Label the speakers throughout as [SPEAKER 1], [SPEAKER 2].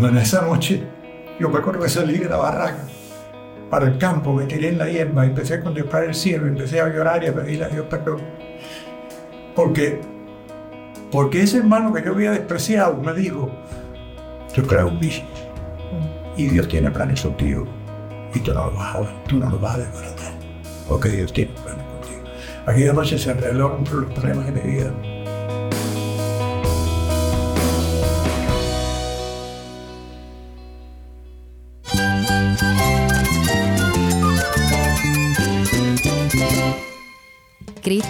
[SPEAKER 1] Bueno, esa noche yo me acuerdo que salí de la barraca para el campo, me tiré en la hierba, empecé a contemplar el cielo, empecé a llorar y a pedirle a Dios perdón. Porque, porque ese hermano que yo había despreciado me dijo, yo creo un bicho y Dios tiene planes contigo y tú no lo vas a, tú no lo vas a desbaratar, porque Dios tiene planes contigo. Aquella noche se arreglaron los problemas de mi vida.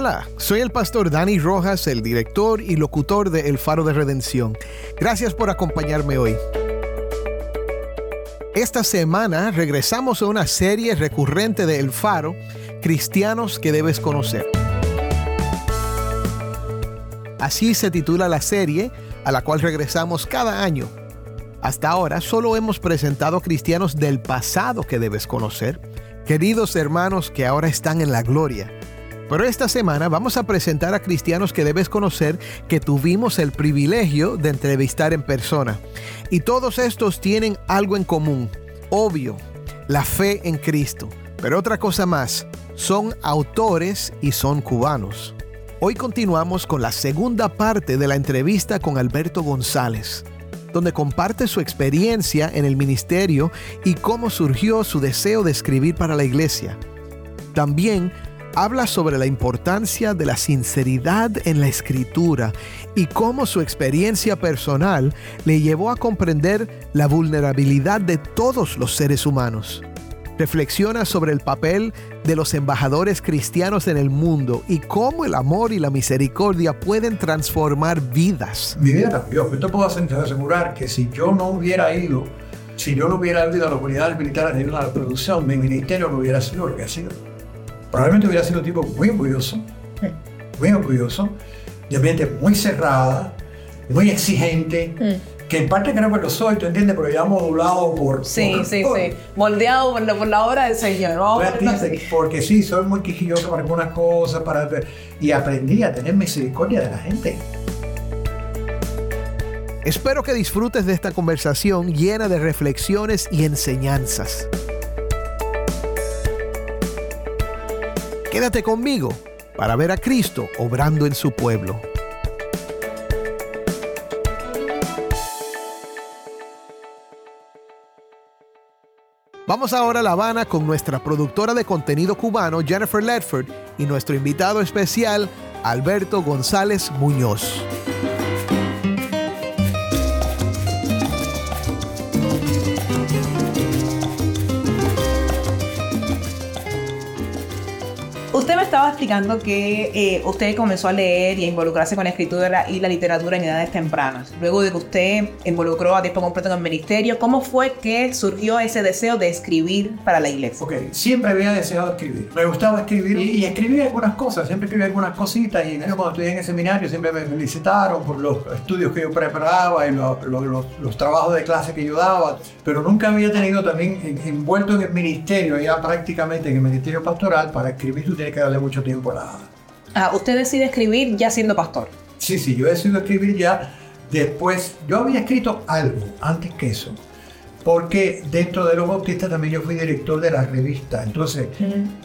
[SPEAKER 2] Hola, soy el pastor Dani Rojas, el director y locutor de El Faro de Redención. Gracias por acompañarme hoy. Esta semana regresamos a una serie recurrente de El Faro, Cristianos que debes conocer. Así se titula la serie a la cual regresamos cada año. Hasta ahora solo hemos presentado cristianos del pasado que debes conocer, queridos hermanos que ahora están en la gloria. Pero esta semana vamos a presentar a cristianos que debes conocer que tuvimos el privilegio de entrevistar en persona. Y todos estos tienen algo en común, obvio, la fe en Cristo. Pero otra cosa más, son autores y son cubanos. Hoy continuamos con la segunda parte de la entrevista con Alberto González, donde comparte su experiencia en el ministerio y cómo surgió su deseo de escribir para la iglesia. También habla sobre la importancia de la sinceridad en la escritura y cómo su experiencia personal le llevó a comprender la vulnerabilidad de todos los seres humanos. Reflexiona sobre el papel de los embajadores cristianos en el mundo y cómo el amor y la misericordia pueden transformar vidas.
[SPEAKER 1] Cambió. Yo te puedo asegurar que si yo no hubiera ido, si yo no hubiera ido a las unidades militares de la producción, mi ministerio no hubiera sido lo que ha sido probablemente hubiera sido un tipo muy orgulloso, muy orgulloso, de ambiente muy cerrada, muy exigente. Que en parte creo que lo soy, ¿tú entiendes? Pero ya modulado por...
[SPEAKER 3] Sí, sí, sí. Moldeado por la, por la obra del Señor. Vamos
[SPEAKER 1] porque sí, soy muy quijilloso para algunas cosas, para, y aprendí a tener misericordia de la gente.
[SPEAKER 2] Espero que disfrutes de esta conversación llena de reflexiones y enseñanzas. Quédate conmigo para ver a Cristo obrando en su pueblo. Vamos ahora a La Habana con nuestra productora de contenido cubano Jennifer Ledford y nuestro invitado especial Alberto González Muñoz.
[SPEAKER 3] Usted me estaba explicando que eh, usted comenzó a leer y a involucrarse con la escritura y la literatura en edades tempranas. Luego de que usted involucró a tiempo completo en el ministerio, ¿cómo fue que surgió ese deseo de escribir para la iglesia?
[SPEAKER 1] Ok, siempre había deseado escribir. Me gustaba escribir y, escribí algunas cosas, siempre escribí algunas cositas. Y cuando estudié en el seminario siempre me felicitaron por los estudios que yo preparaba y los, los, trabajos de clase que yo daba. Pero nunca había tenido también envuelto en el ministerio, ya prácticamente en el ministerio pastoral, para escribir tú tienes que darle mucho tiempo a la...
[SPEAKER 3] Ah, usted decide escribir ya siendo pastor.
[SPEAKER 1] Sí, sí, yo decido escribir ya después. Yo había escrito algo antes que eso, porque dentro de los bautistas también yo fui director de la revista. Entonces,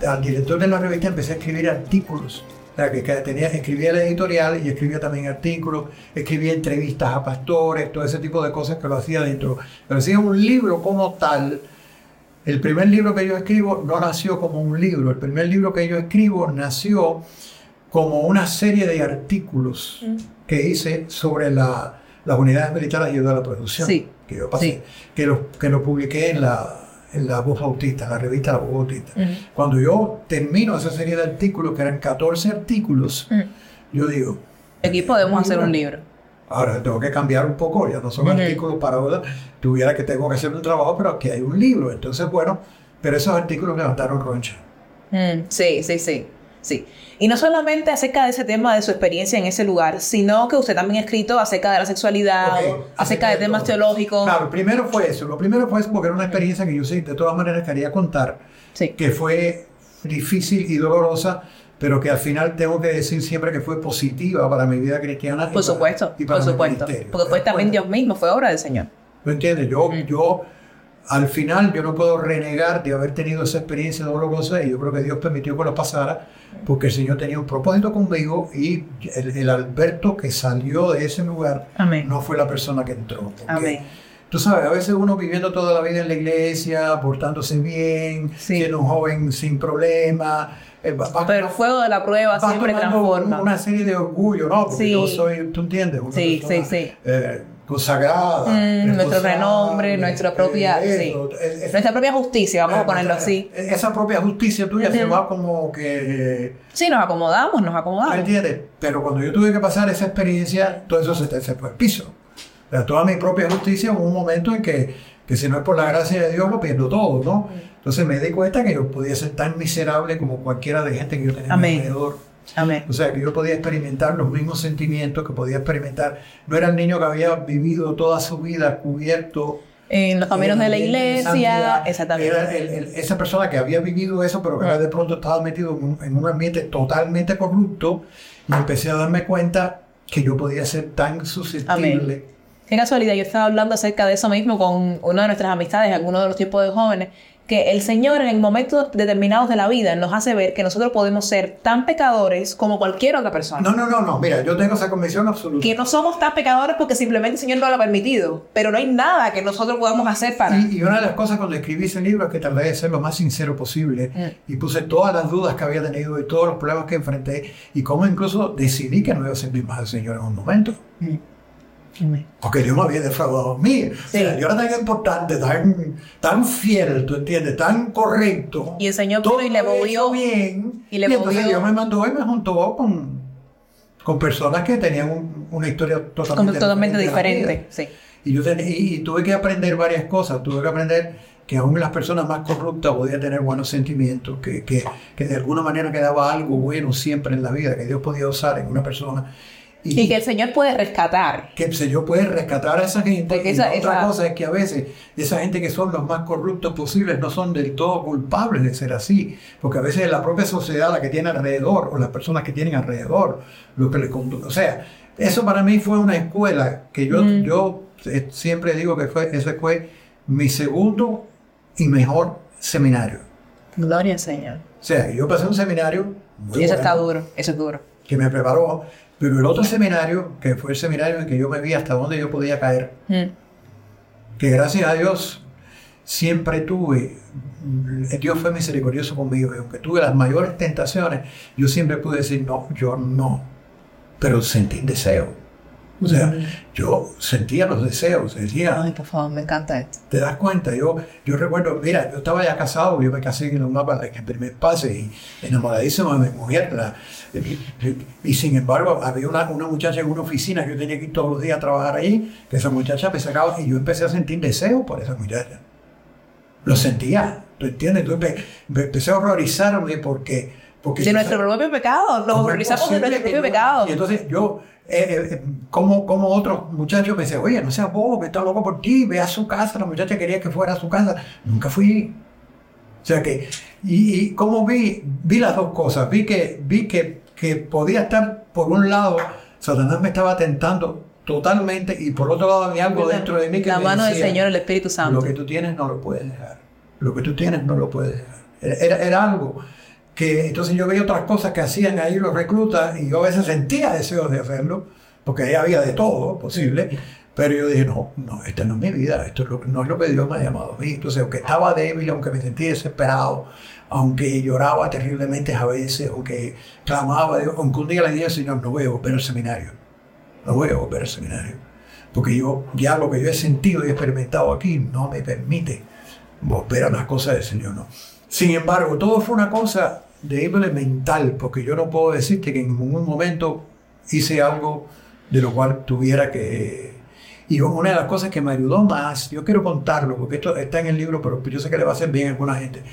[SPEAKER 1] al director de la revista empecé a escribir artículos. O sea, que, tenía, escribía el editorial y escribía también artículos, escribía entrevistas a pastores, todo ese tipo de cosas que lo hacía dentro. Pero hacía un libro como tal el primer libro que yo escribo no nació como un libro, el primer libro que yo escribo nació como una serie de artículos mm. que hice sobre la, las unidades militares y de la producción que yo pasé, que, lo, que lo publiqué en la, en la Voz Bautista, en la revista La Voz Bautista. Mm. Cuando yo termino esa serie de artículos, que eran 14 artículos, mm. yo digo...
[SPEAKER 3] Aquí podemos hacer un libro.
[SPEAKER 1] Ahora tengo que cambiar un poco, ya no son artículos para ahora, tuviera que tengo que hacer un trabajo, pero aquí hay un libro. Entonces, bueno, pero esos artículos levantaron roncha.
[SPEAKER 3] Mm, sí, sí, sí. Sí. Y no solamente acerca de ese tema de su experiencia en ese lugar, sino que usted también ha escrito acerca de la sexualidad,
[SPEAKER 1] Ok,
[SPEAKER 3] acerca de temas teológicos.
[SPEAKER 1] Claro, primero fue eso. Lo primero fue eso porque era una experiencia que yo sí, de todas maneras quería contar,
[SPEAKER 3] Sí.
[SPEAKER 1] que fue difícil y dolorosa, pero que al final tengo que decir siempre que fue positiva para mi vida cristiana. y
[SPEAKER 3] Por
[SPEAKER 1] para-
[SPEAKER 3] supuesto,
[SPEAKER 1] y para
[SPEAKER 3] por supuesto. Porque fue
[SPEAKER 1] ¿Te das
[SPEAKER 3] también? Dios mismo, fue obra del Señor.
[SPEAKER 1] ¿Me entiendes? Yo, yo, al final, yo no puedo renegar de haber tenido esa experiencia dolorosa y yo creo que Dios permitió que lo pasara porque el Señor tenía un propósito conmigo y el, el Alberto que salió de ese lugar
[SPEAKER 3] Amén.
[SPEAKER 1] no fue la persona que entró.
[SPEAKER 3] Amén.
[SPEAKER 1] Tú sabes, a veces uno viviendo toda la vida en la iglesia, portándose bien,
[SPEAKER 3] Sí.
[SPEAKER 1] siendo un joven sin problemas, eh,
[SPEAKER 3] Pero el fuego de la prueba siempre transforma.
[SPEAKER 1] Una serie de orgullo, ¿no? Porque
[SPEAKER 3] Sí.
[SPEAKER 1] yo soy, tú entiendes, una
[SPEAKER 3] Sí,
[SPEAKER 1] persona,
[SPEAKER 3] sí, sí.
[SPEAKER 1] eh, consagrada.
[SPEAKER 3] Mm, nuestro renombre, nuestra propia,
[SPEAKER 1] eh,
[SPEAKER 3] sí.
[SPEAKER 1] eh, eh,
[SPEAKER 3] nuestra propia justicia, vamos a
[SPEAKER 1] eh,
[SPEAKER 3] ponerlo
[SPEAKER 1] nuestra-
[SPEAKER 3] así.
[SPEAKER 1] eh, Esa propia justicia tuya se va como que...
[SPEAKER 3] Sí, nos acomodamos, nos
[SPEAKER 1] ¿Me
[SPEAKER 3] acomodamos.
[SPEAKER 1] entiendes? Pero cuando yo tuve que pasar esa experiencia, todo eso se, se fue al piso. O sea, toda mi propia justicia hubo un momento en que, que si no es por la gracia de Dios, lo pierdo todo, ¿no? Entonces me di cuenta que yo podía ser tan miserable como cualquiera de gente que yo tenía a
[SPEAKER 3] Amén.
[SPEAKER 1] alrededor.
[SPEAKER 3] Amén.
[SPEAKER 1] O sea, que yo podía experimentar los mismos sentimientos que podía experimentar. No era el niño que había vivido toda su vida cubierto.
[SPEAKER 3] En los caminos de la
[SPEAKER 1] en
[SPEAKER 3] iglesia, exactamente.
[SPEAKER 1] Era el- el- esa persona que había vivido eso, pero que de pronto estaba metido en un, en un ambiente totalmente corrupto. Y empecé a darme cuenta que yo podía ser tan susceptible.
[SPEAKER 3] Qué casualidad, yo estaba hablando acerca de eso mismo con una de nuestras amistades, algunos de los tipos de jóvenes, que el Señor en momentos determinados de la vida nos hace ver que nosotros podemos ser tan pecadores como cualquier otra persona.
[SPEAKER 1] No, no, no, no. Mira, yo tengo esa convicción absoluta.
[SPEAKER 3] Que no somos tan pecadores porque simplemente el Señor no lo ha permitido, pero no hay nada que nosotros podamos hacer para...
[SPEAKER 1] Y, y una de las cosas cuando escribí ese libro es que traté de ser lo más sincero posible
[SPEAKER 3] Mm.
[SPEAKER 1] y puse todas las dudas que había tenido y todos los problemas que enfrenté y cómo incluso decidí que no iba a servir más al Señor en un momento. Porque Dios me había defraudado a mí. O sea, yo era tan importante, tan, tan fiel, ¿tú entiendes? Tan correcto.
[SPEAKER 3] Y el Señor
[SPEAKER 1] Todo
[SPEAKER 3] y le movió.
[SPEAKER 1] bien.
[SPEAKER 3] y le
[SPEAKER 1] entonces
[SPEAKER 3] movió-
[SPEAKER 1] Dios me mandó y me juntó con, con personas que tenían un- una historia totalmente,
[SPEAKER 3] totalmente diferente. Sí.
[SPEAKER 1] Y yo ten- y, y tuve que aprender varias cosas. Tuve que aprender que aún las personas más corruptas podían tener buenos sentimientos, que, que, que de alguna manera quedaba algo bueno siempre en la vida, que Dios podía usar en una persona.
[SPEAKER 3] Y que el Señor puede rescatar.
[SPEAKER 1] que el Señor puede rescatar a esa gente.
[SPEAKER 3] Porque esa-
[SPEAKER 1] otra
[SPEAKER 3] esa-
[SPEAKER 1] cosa es que a veces esa gente que son los más corruptos posibles no son del todo culpables de ser así. Porque a veces es la propia sociedad la que tiene alrededor o las personas que tienen alrededor lo que le conduce. O sea, eso para mí fue una escuela que yo,
[SPEAKER 3] Mm.
[SPEAKER 1] yo eh, siempre digo que fue, ese fue mi segundo y mejor seminario.
[SPEAKER 3] Gloria al Señor.
[SPEAKER 1] O sea, yo pasé un seminario muy
[SPEAKER 3] Y eso
[SPEAKER 1] bueno
[SPEAKER 3] está duro, eso es duro.
[SPEAKER 1] que me preparó, pero el otro seminario, que fue el seminario en que yo me vi hasta dónde yo podía caer,
[SPEAKER 3] Mm.
[SPEAKER 1] que gracias a Dios siempre tuve, Dios fue misericordioso conmigo, y aunque tuve las mayores tentaciones, yo siempre pude decir, no, yo no, pero sentí deseo. O sea, yo sentía los deseos, decía,
[SPEAKER 3] Ay, por favor, me encanta esto.
[SPEAKER 1] te das cuenta, yo, yo recuerdo, mira, yo estaba ya casado, yo me casé en un mapa en el primer pase y enamoradísimo de mi mujer. la- y, y sin embargo, había una, una muchacha en una oficina que yo tenía que ir todos los días a trabajar allí, que esa muchacha me sacaba y yo empecé a sentir deseo por esa muchacha. Lo sentía, ¿tú entiendes? Entonces me, me empecé a horrorizarme porque... porque
[SPEAKER 3] De nuestro propio pecado, nos
[SPEAKER 1] ¿Cómo es
[SPEAKER 3] horrorizamos de nuestro propio pecado.
[SPEAKER 1] Y entonces yo, eh, eh, como, como otros muchachos me decían, oye, no seas bobo, que está loco por ti, ve a su casa, la muchacha quería que fuera a su casa. Nunca fui. O sea que, y, y como vi, vi las dos cosas, vi que, vi que, que podía estar, por un lado, Satanás me estaba tentando totalmente, y por otro lado había algo dentro de mí que
[SPEAKER 3] La
[SPEAKER 1] me
[SPEAKER 3] mano del Señor, el Espíritu Santo.
[SPEAKER 1] lo que tú tienes no lo puedes dejar. Lo que tú tienes no lo puedes dejar. Era, era- era algo que entonces yo veía otras cosas que hacían ahí los reclutas y yo a veces sentía deseos de hacerlo, porque ahí había de todo posible. Pero yo dije, no, no, esta no es mi vida, esto es lo- no es lo que Dios me ha llamado a mí. Entonces, aunque estaba débil, aunque me sentía desesperado, aunque lloraba terriblemente a veces, aunque clamaba, aunque un día le dije al Señor, no voy a volver al seminario, no voy a volver al seminario. Porque yo, ya lo que yo he sentido y experimentado aquí no me permite volver a las cosas del Señor, no. Sin embargo, todo fue una cosa de índole mental, porque yo no puedo decirte que en ningún momento hice algo de lo cual tuviera que... Y una de las cosas que me ayudó más, yo quiero contarlo, porque esto está en el libro, pero yo sé que le va a hacer bien a alguna gente.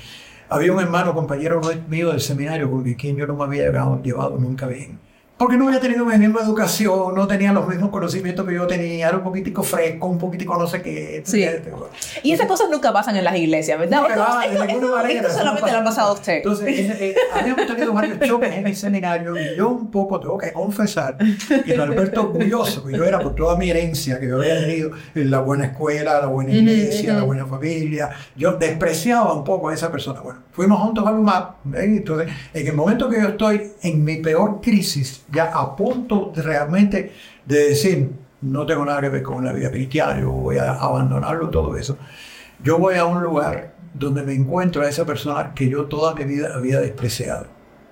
[SPEAKER 1] Había un hermano, compañero mío del seminario, con quien yo no me había llevado, llevado nunca bien porque no había tenido la misma educación, no tenía los mismos conocimientos que yo tenía, era un poquitico fresco, un poquitico no sé qué.
[SPEAKER 3] Sí. Y esas cosas nunca pasan en las iglesias, ¿verdad?
[SPEAKER 1] No,
[SPEAKER 3] esto, esto, esto, solamente lo ha pasado a usted.
[SPEAKER 1] Entonces, eh, eh, habíamos tenido varios choques en el seminario y yo un poco tengo que confesar que Alberto orgulloso que yo era por toda mi herencia que yo había tenido en la buena escuela, la buena iglesia, la buena familia. Yo despreciaba un poco a esa persona. Bueno, fuimos juntos a MAP, ¿eh? entonces en el momento que yo estoy en mi peor crisis, ya a punto de realmente de decir, no tengo nada que ver con la vida cristiana, yo voy a abandonarlo todo eso. Yo voy a un lugar donde me encuentro a esa persona que yo toda mi vida había despreciado.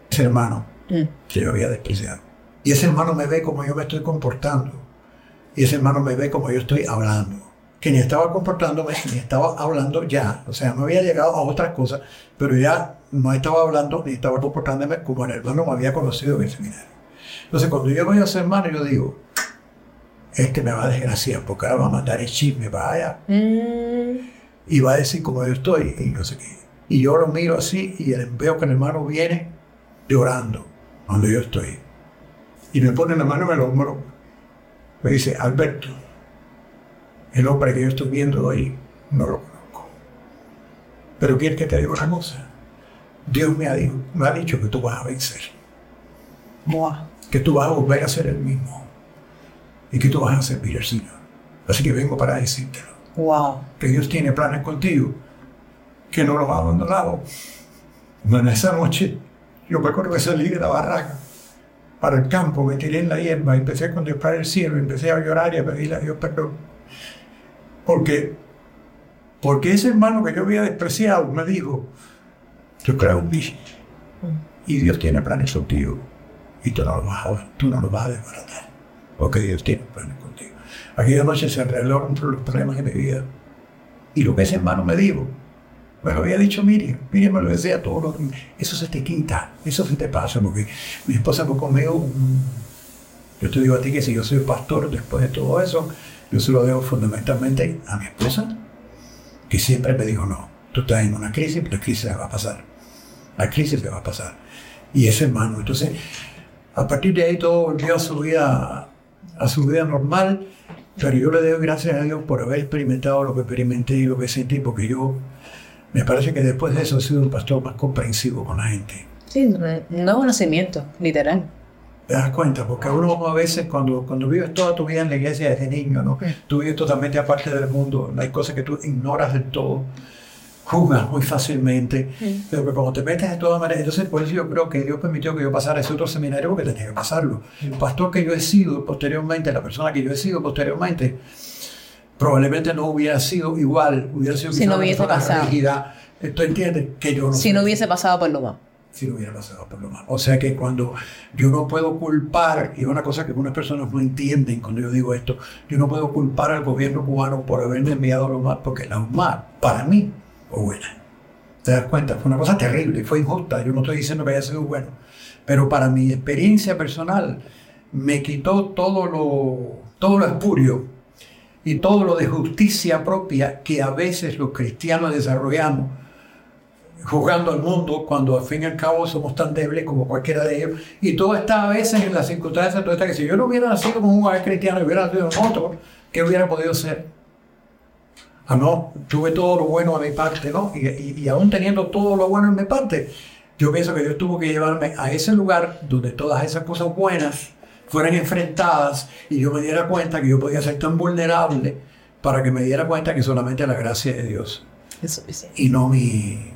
[SPEAKER 1] Ese hermano mm. que yo había despreciado. Y ese hermano me ve como yo me estoy comportando. Y ese hermano me ve como yo estoy hablando. Que ni estaba comportándome, ni estaba hablando ya. O sea, no había llegado a otras cosas, pero ya no estaba hablando ni estaba comportándome como el hermano me había conocido en el seminario. Entonces, cuando yo veo a ese hermano, yo digo, este me va a desgraciar porque ahora va a mandar el chisme para allá. Mm. Y va a decir cómo yo estoy y no sé qué. Y yo lo miro así y veo que el hermano viene llorando cuando yo estoy. Y me pone la mano en el hombro. Me dice, Alberto, el hombre que yo estoy viendo hoy no lo conozco. Pero quiero que te diga una cosa. Dios me ha, me ha dicho que tú vas a vencer.
[SPEAKER 3] Buah
[SPEAKER 1] que tú vas a volver a ser el mismo y que tú vas a servir al Señor. Así que vengo para decírtelo.
[SPEAKER 3] Wow.
[SPEAKER 1] Que Dios tiene planes contigo, que no los ha abandonado. En esa noche, yo me acuerdo que salí de la barraca para el campo, me tiré en la hierba, empecé a contemplar el cielo, empecé a llorar y a pedirle a Dios perdón. Porque, porque ese hermano que yo había despreciado me dijo, yo creo en mí y Dios tiene planes contigo y tú no lo vas a, tú no lo vas a desbaratar, porque Dios tiene planes contigo. Aquella noche se arreglaron los problemas de mi vida. Y lo que ese hermano me dijo, pues había dicho Miriam, Miriam me lo decía todo, lo, eso se te quita, eso se te pasa, porque mi esposa fue conmigo, yo te digo a ti que si yo soy pastor después de todo eso, yo se lo debo fundamentalmente a mi esposa, que siempre me dijo, no, tú estás en una crisis, la crisis va a pasar, la crisis te va a pasar. Y ese hermano, entonces a partir de ahí todo volvió a su vida, a su vida normal, pero yo le doy gracias a Dios por haber experimentado lo que experimenté y lo que sentí, porque yo me parece que después de eso he sido un pastor más comprensivo con la gente.
[SPEAKER 3] Sí, nuevo nacimiento, literal.
[SPEAKER 1] Te das cuenta, porque uno a veces cuando, cuando vives toda tu vida en la iglesia desde niño, ¿no? Tú vives totalmente aparte del mundo, hay cosas que tú ignoras del todo juzgas muy fácilmente, pero que cuando te metes de todas maneras, entonces por eso yo creo que Dios permitió que yo pasara ese otro seminario porque tenía que pasarlo. El pastor que yo he sido posteriormente, la persona que yo he sido posteriormente, probablemente no hubiera sido igual, hubiera sido
[SPEAKER 3] si no hubiese pasado.
[SPEAKER 1] Rígida. ¿Tú entiendes? Que yo no
[SPEAKER 3] si no hubiese pasado por lo más.
[SPEAKER 1] Si no hubiera pasado por lo más. O sea que cuando yo no puedo culpar, y es una cosa que algunas personas no entienden cuando yo digo esto, yo no puedo culpar al gobierno cubano por haberme enviado a lo más, porque la UMAR, para mí, o buena. ¿Te das cuenta? Fue una cosa terrible, fue injusta. Yo no estoy diciendo que haya sido bueno. Pero para mi experiencia personal, me quitó todo lo, todo lo espurio y todo lo de justicia propia que a veces los cristianos desarrollamos jugando al mundo cuando al fin y al cabo somos tan débiles como cualquiera de ellos. Y todo está a veces en las circunstancias, todo está que si yo no hubiera nacido como un cristiano hubiera nacido otro, ¿qué hubiera podido ser? Ah, no, tuve todo lo bueno a mi parte, ¿no? Y, aún teniendo todo lo bueno en mi parte, yo pienso que Dios tuvo que llevarme a ese lugar donde todas esas cosas buenas fueran enfrentadas y yo me diera cuenta que yo podía ser tan vulnerable para que me diera cuenta que solamente la gracia de Dios.
[SPEAKER 3] Eso, sí.
[SPEAKER 1] Y no mi...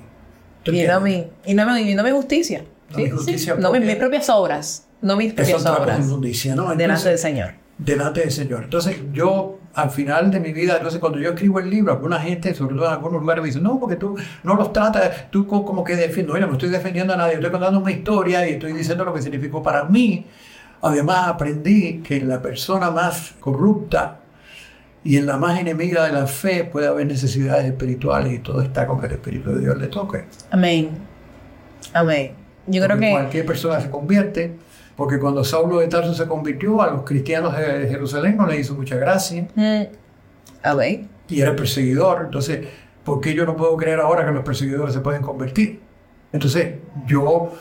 [SPEAKER 3] Y no mi, y no mi, no mi justicia.
[SPEAKER 1] No, mi justicia
[SPEAKER 3] no mis, propias obras. No mis propias obras.
[SPEAKER 1] ¿no?
[SPEAKER 3] delante del Señor.
[SPEAKER 1] Delante del Señor. Entonces yo al final de mi vida, entonces cuando yo escribo el libro, alguna gente, sobre todo en algunos lugares, me dice, no, porque tú no los tratas, tú como que defiendes, no estoy defendiendo a nadie, estoy contando una historia y estoy diciendo lo que significó para mí. Además aprendí que en la persona más corrupta y en la más enemiga de la fe puede haber necesidades espirituales y todo está con que el Espíritu de Dios le toque.
[SPEAKER 3] Amén. Amén. Yo creo que...
[SPEAKER 1] Cualquier persona se convierte Porque cuando Saulo de Tarso se convirtió, a los cristianos de Jerusalén no les hizo mucha gracia
[SPEAKER 3] Mm. A ver.
[SPEAKER 1] y era perseguidor. Entonces, ¿por qué yo no puedo creer ahora que los perseguidores se pueden convertir? Entonces, yo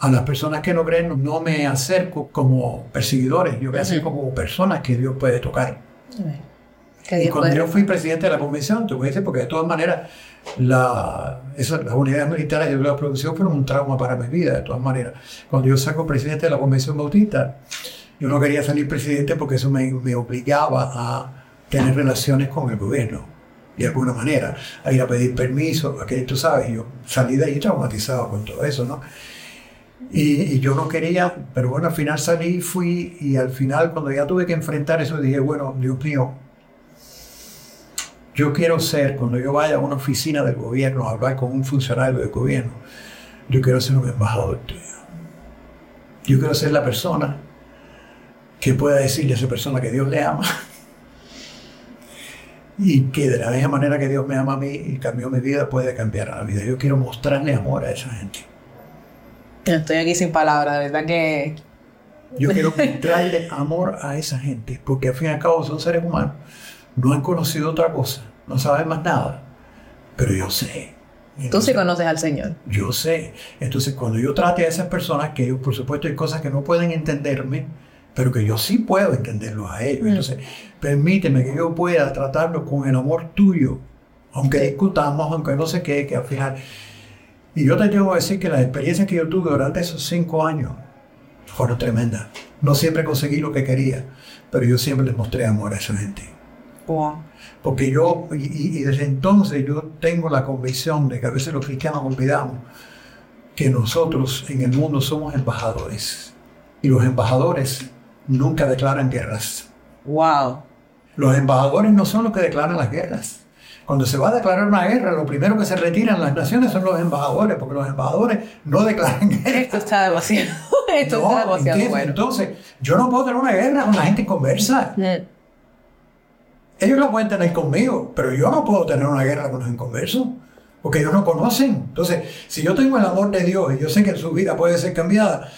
[SPEAKER 1] a las personas que no creen no me acerco como perseguidores, yo me acerco como personas que Dios puede tocar.
[SPEAKER 3] Que
[SPEAKER 1] Y
[SPEAKER 3] Dios
[SPEAKER 1] cuando
[SPEAKER 3] puede-
[SPEAKER 1] yo fui presidente de la convención, te voy a decir, porque de todas maneras, la, esa- las unidades militares de la producción fueron un trauma para mi vida, de todas maneras. Cuando yo saco presidente de la convención bautista, yo no quería salir presidente porque eso me, me obligaba a tener relaciones con el gobierno, de alguna manera, a ir a pedir permiso, a que tú sabes, yo salí de ahí traumatizado con todo eso, ¿no? Y, y yo no quería, pero bueno, al final salí, fui, y al final, cuando ya tuve que enfrentar eso, dije, bueno, Dios mío, yo quiero ser, cuando yo vaya a una oficina del gobierno a hablar con un funcionario del gobierno, yo quiero ser un embajador tuyo. Yo quiero ser la persona que pueda decirle a esa persona que Dios le ama y que de la misma manera que Dios me ama a mí y cambió mi vida, puede cambiar la vida. Yo quiero mostrarle amor a esa gente.
[SPEAKER 3] Estoy aquí sin palabras, de verdad que.
[SPEAKER 1] Yo quiero mostrarle amor a esa gente, porque al fin y al cabo son seres humanos. No han conocido otra cosa, no saben más nada, pero yo sé.
[SPEAKER 3] Tú sí
[SPEAKER 1] Entonces,
[SPEAKER 3] conoces al Señor.
[SPEAKER 1] Yo sé. Entonces, cuando yo trate a esas personas, que ellos, por supuesto, hay cosas que no pueden entenderme, pero que yo sí puedo entenderlos a ellos. Entonces, permíteme que yo pueda tratarlos con el amor tuyo, aunque discutamos, aunque no sé qué, que al final. Y yo te tengo que decir que las experiencias que yo tuve durante esos cinco años fueron tremendas. No siempre conseguí lo que quería, pero yo siempre les mostré amor a esa gente. Porque yo, y, y- desde entonces yo tengo la convicción de que a veces los cristianos olvidamos que nosotros en el mundo somos embajadores. Y los embajadores nunca declaran guerras.
[SPEAKER 3] Wow.
[SPEAKER 1] Los embajadores no son los que declaran las guerras. Cuando se va a declarar una guerra, lo primero que se retiran las naciones son los embajadores, porque los embajadores no declaran guerra.
[SPEAKER 3] Esto está demasiado. Esto
[SPEAKER 1] No,
[SPEAKER 3] está demasiado bueno.
[SPEAKER 1] Entonces, yo no puedo tener una guerra con la gente conversa.
[SPEAKER 3] Mm.
[SPEAKER 1] Ellos la pueden tener conmigo, pero yo no puedo tener una guerra con los inconversos, porque ellos no conocen. Entonces, si yo tengo el amor de Dios y yo sé que su vida puede ser cambiada,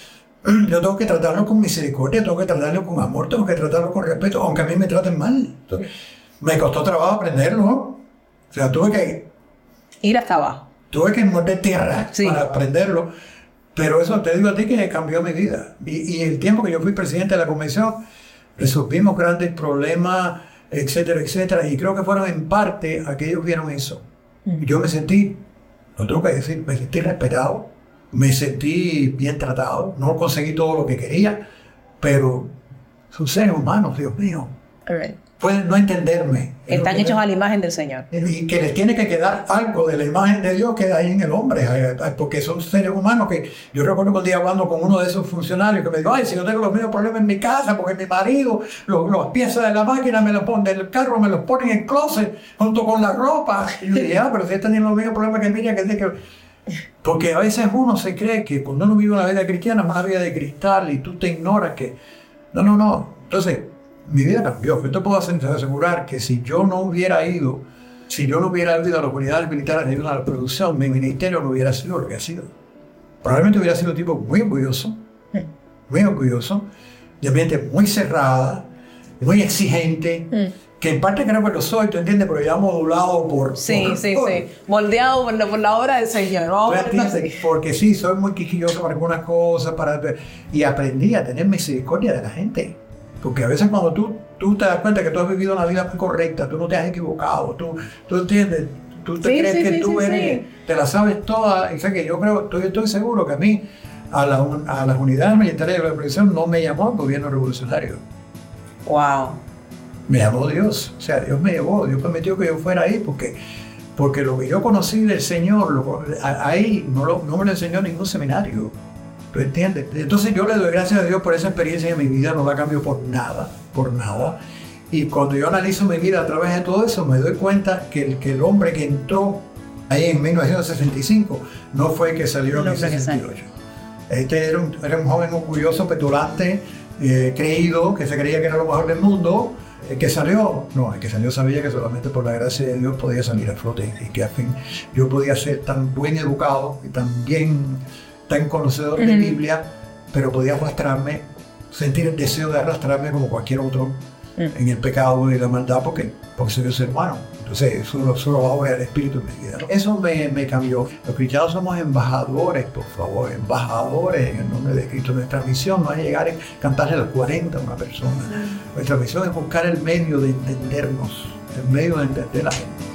[SPEAKER 1] yo tengo que tratarlo con misericordia, tengo que tratarlo con amor, tengo que tratarlo con respeto, aunque a mí me traten mal. Entonces, me costó trabajo aprenderlo. O sea, tuve que,
[SPEAKER 3] Ir hasta abajo.
[SPEAKER 1] tuve que morder tierra
[SPEAKER 3] Sí.
[SPEAKER 1] para aprenderlo. Pero eso te digo a ti que cambió mi vida. Y, y el tiempo que yo fui presidente de la convención, resolvimos grandes problemas, etcétera, etcétera. Y creo que fueron en parte a que ellos vieron eso. Y yo me sentí, lo tengo que decir, me sentí respetado, me sentí bien tratado. No conseguí todo lo que quería, pero son seres humanos, Dios mío.
[SPEAKER 3] All right.
[SPEAKER 1] Pueden no entenderme.
[SPEAKER 3] Están hechos a la imagen del Señor.
[SPEAKER 1] Y que les tiene que quedar algo de la imagen de Dios que hay en el hombre, eh, eh, porque son seres humanos que yo recuerdo que un día hablando con uno de esos funcionarios que me dijo, ay, si yo tengo los mismos problemas en mi casa, porque mi marido, los, las piezas de la máquina me los ponen, del carro me los ponen en el closet junto con la ropa. Y yo dije, ah, pero si están teniendo los mismos problemas que Miriam, que que... Porque a veces uno se cree que cuando uno vive una vida cristiana una vida de cristal y tú te ignoras que... No, no, no. Entonces, mi vida cambió. Yo te puedo asegurar que si yo no hubiera ido, si yo no hubiera ido a las unidades militares de la producción, mi ministerio no hubiera sido lo que ha sido. Probablemente hubiera sido un tipo muy orgulloso, muy orgulloso, de ambiente muy cerrada, muy exigente, que en parte creo que lo soy, ¿tú entiendes? Pero ya modulado por...
[SPEAKER 3] Sí,
[SPEAKER 1] por-
[SPEAKER 3] sí,
[SPEAKER 1] por-
[SPEAKER 3] sí. Moldeado por la, por la obra del Señor.
[SPEAKER 1] Porque sí, soy muy quisquilloso para algunas cosas, para, y aprendí a tener misericordia de la gente. Porque a veces cuando tú, tú te das cuenta que tú has vivido una vida muy correcta, tú no te has equivocado, tú, tú entiendes, tú te
[SPEAKER 3] Sí,
[SPEAKER 1] crees
[SPEAKER 3] sí,
[SPEAKER 1] que
[SPEAKER 3] sí,
[SPEAKER 1] tú eres, te la sabes toda. Y sé que yo creo, estoy, estoy seguro que a mí, a, la, a las unidades militares de la represión, no me llamó el gobierno revolucionario.
[SPEAKER 3] Wow.
[SPEAKER 1] Me llamó Dios. O sea, Dios me llevó, Dios permitió que yo fuera ahí porque, porque lo que yo conocí del Señor, lo- ahí no, lo- no me lo enseñó ningún seminario. ¿Tú entiendes? Entonces yo le doy gracias a Dios por esa experiencia en mi vida, no la cambio por nada, por nada. Y cuando yo analizo mi vida a través de todo eso, me doy cuenta que el, que el hombre que entró ahí en 1965 no fue el que salió en
[SPEAKER 3] El hombre que
[SPEAKER 1] 1968. Este era un, era un joven orgulloso, petulante, eh, creído, que se creía que era lo mejor del mundo. El que salió, no, el que salió sabía que solamente por la gracia de Dios podía salir a flote y que al fin yo podía ser tan buen educado y tan bien, tan conocedor de Biblia, pero podía arrastrarme, sentir el deseo de arrastrarme como cualquier otro en el pecado y la maldad porque, porque soy un ser humano. Entonces, eso solo va a ver el espíritu en mi vida. ¿no? Eso me, me cambió. Los cristianos somos embajadores, por favor, embajadores en el nombre de Cristo. Nuestra misión no es llegar a cantarle a los 40 a una persona. Nuestra misión es buscar el medio de entendernos, el medio de entender a la gente.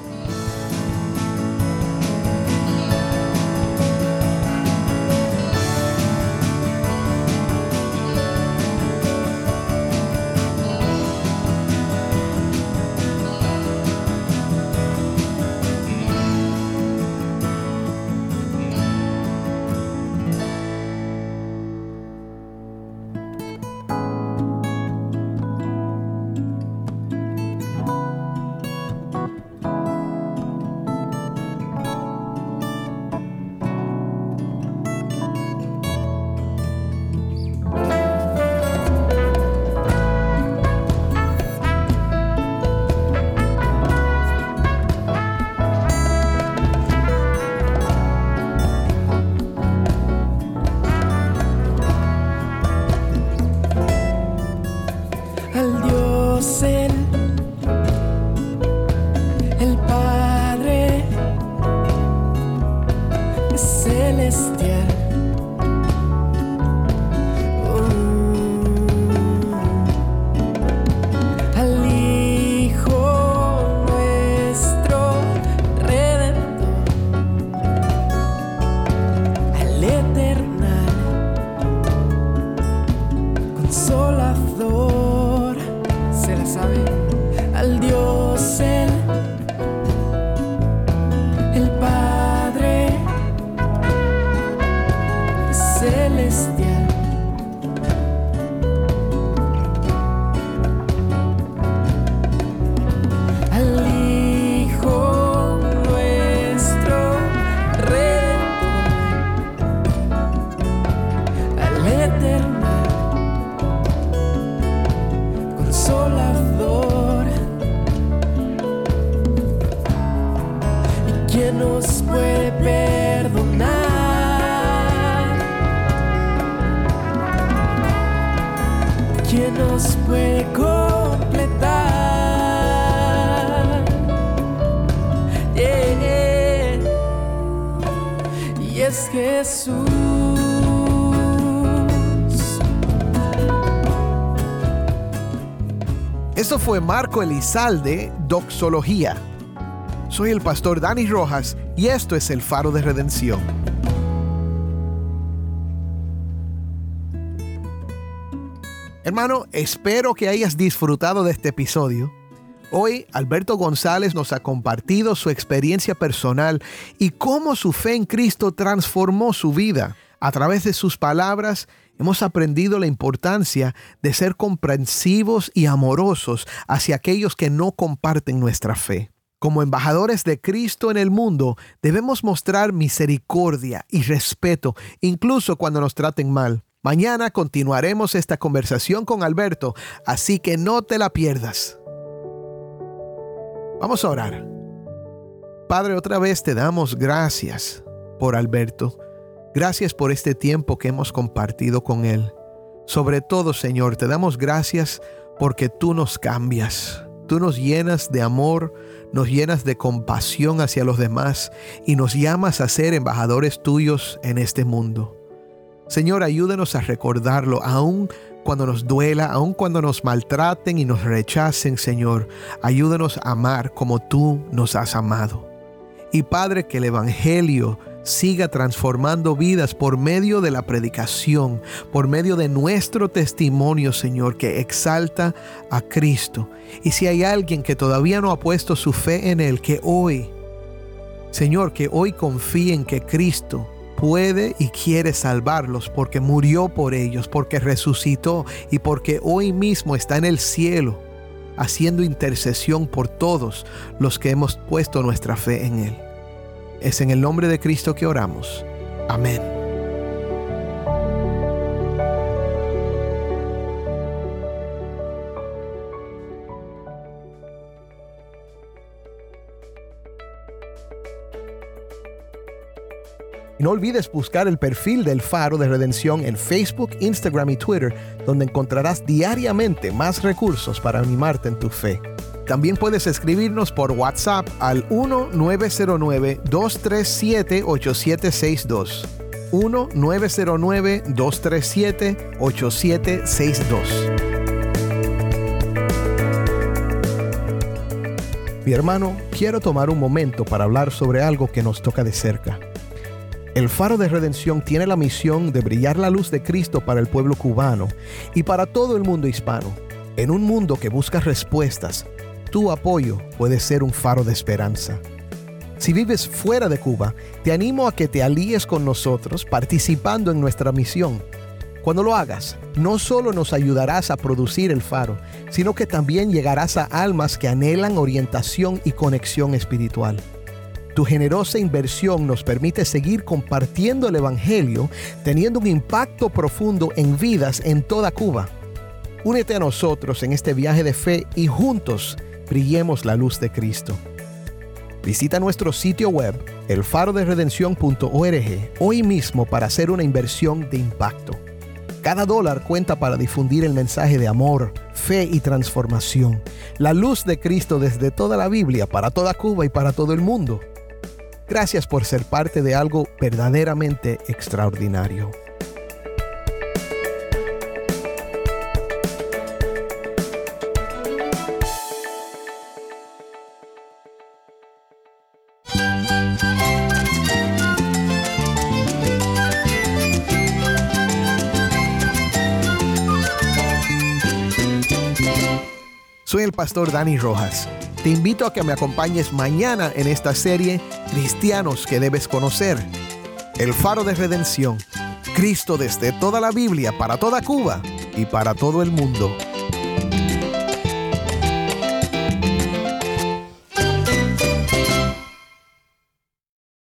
[SPEAKER 2] Marco Elizalde, Doxología. Soy el pastor Dani Rojas y esto es el Faro de Redención. Hermano, espero que hayas disfrutado de este episodio. Hoy Alberto González nos ha compartido su experiencia personal y cómo su fe en Cristo transformó su vida. A través de sus palabras hemos aprendido la importancia de ser comprensivos y amorosos hacia aquellos que no comparten nuestra fe. Como embajadores de Cristo en el mundo, debemos mostrar misericordia y respeto, incluso cuando nos traten mal. Mañana continuaremos esta conversación con Alberto, así que no te la pierdas. Vamos a orar. Padre, otra vez te damos gracias por Alberto. Gracias por este tiempo que hemos compartido con él. Sobre todo, Señor, te damos gracias porque tú nos cambias. Tú nos llenas de amor, nos llenas de compasión hacia los demás y nos llamas a ser embajadores tuyos en este mundo. Señor, ayúdanos a recordarlo aún cuando nos duela, aun cuando nos maltraten y nos rechacen, Señor. Ayúdanos a amar como tú nos has amado. Y Padre, que el Evangelio siga transformando vidas por medio de la predicación, por medio de nuestro testimonio, Señor, que exalta a Cristo. Y si hay alguien que todavía no ha puesto su fe en Él, que hoy, Señor, que hoy confíe en que Cristo puede y quiere salvarlos porque murió por ellos, porque resucitó y porque hoy mismo está en el cielo haciendo intercesión por todos los que hemos puesto nuestra fe en Él. Es en el nombre de Cristo que oramos. Amén. Y no olvides buscar el perfil del Faro de Redención en Facebook, Instagram y Twitter, donde encontrarás diariamente más recursos para animarte en tu fe. También puedes escribirnos por WhatsApp al 1-909-237-8762. 1-909-237-8762. Mi hermano, quiero tomar un momento para hablar sobre algo que nos toca de cerca. El Faro de Redención tiene la misión de brillar la luz de Cristo para el pueblo cubano y para todo el mundo hispano. En un mundo que busca respuestas, tu apoyo puede ser un faro de esperanza. Si vives fuera de Cuba, te animo a que te alíes con nosotros participando en nuestra misión. Cuando lo hagas, no solo nos ayudarás a producir el faro, sino que también llegarás a almas que anhelan orientación y conexión espiritual. Tu generosa inversión nos permite seguir compartiendo el Evangelio, teniendo un impacto profundo en vidas en toda Cuba. Únete a nosotros en este viaje de fe y juntos brillemos la luz de Cristo. Visita nuestro sitio web, elfaroderedención.org, hoy mismo para hacer una inversión de impacto. Cada dólar cuenta para difundir el mensaje de amor, fe y transformación. La luz de Cristo desde toda la Biblia, para toda Cuba y para todo el mundo. Gracias por ser parte de algo verdaderamente extraordinario. Pastor Dani Rojas. Te invito a que me acompañes mañana en esta serie Cristianos que debes conocer. El faro de redención. Cristo desde toda la Biblia, para toda Cuba y para todo el mundo.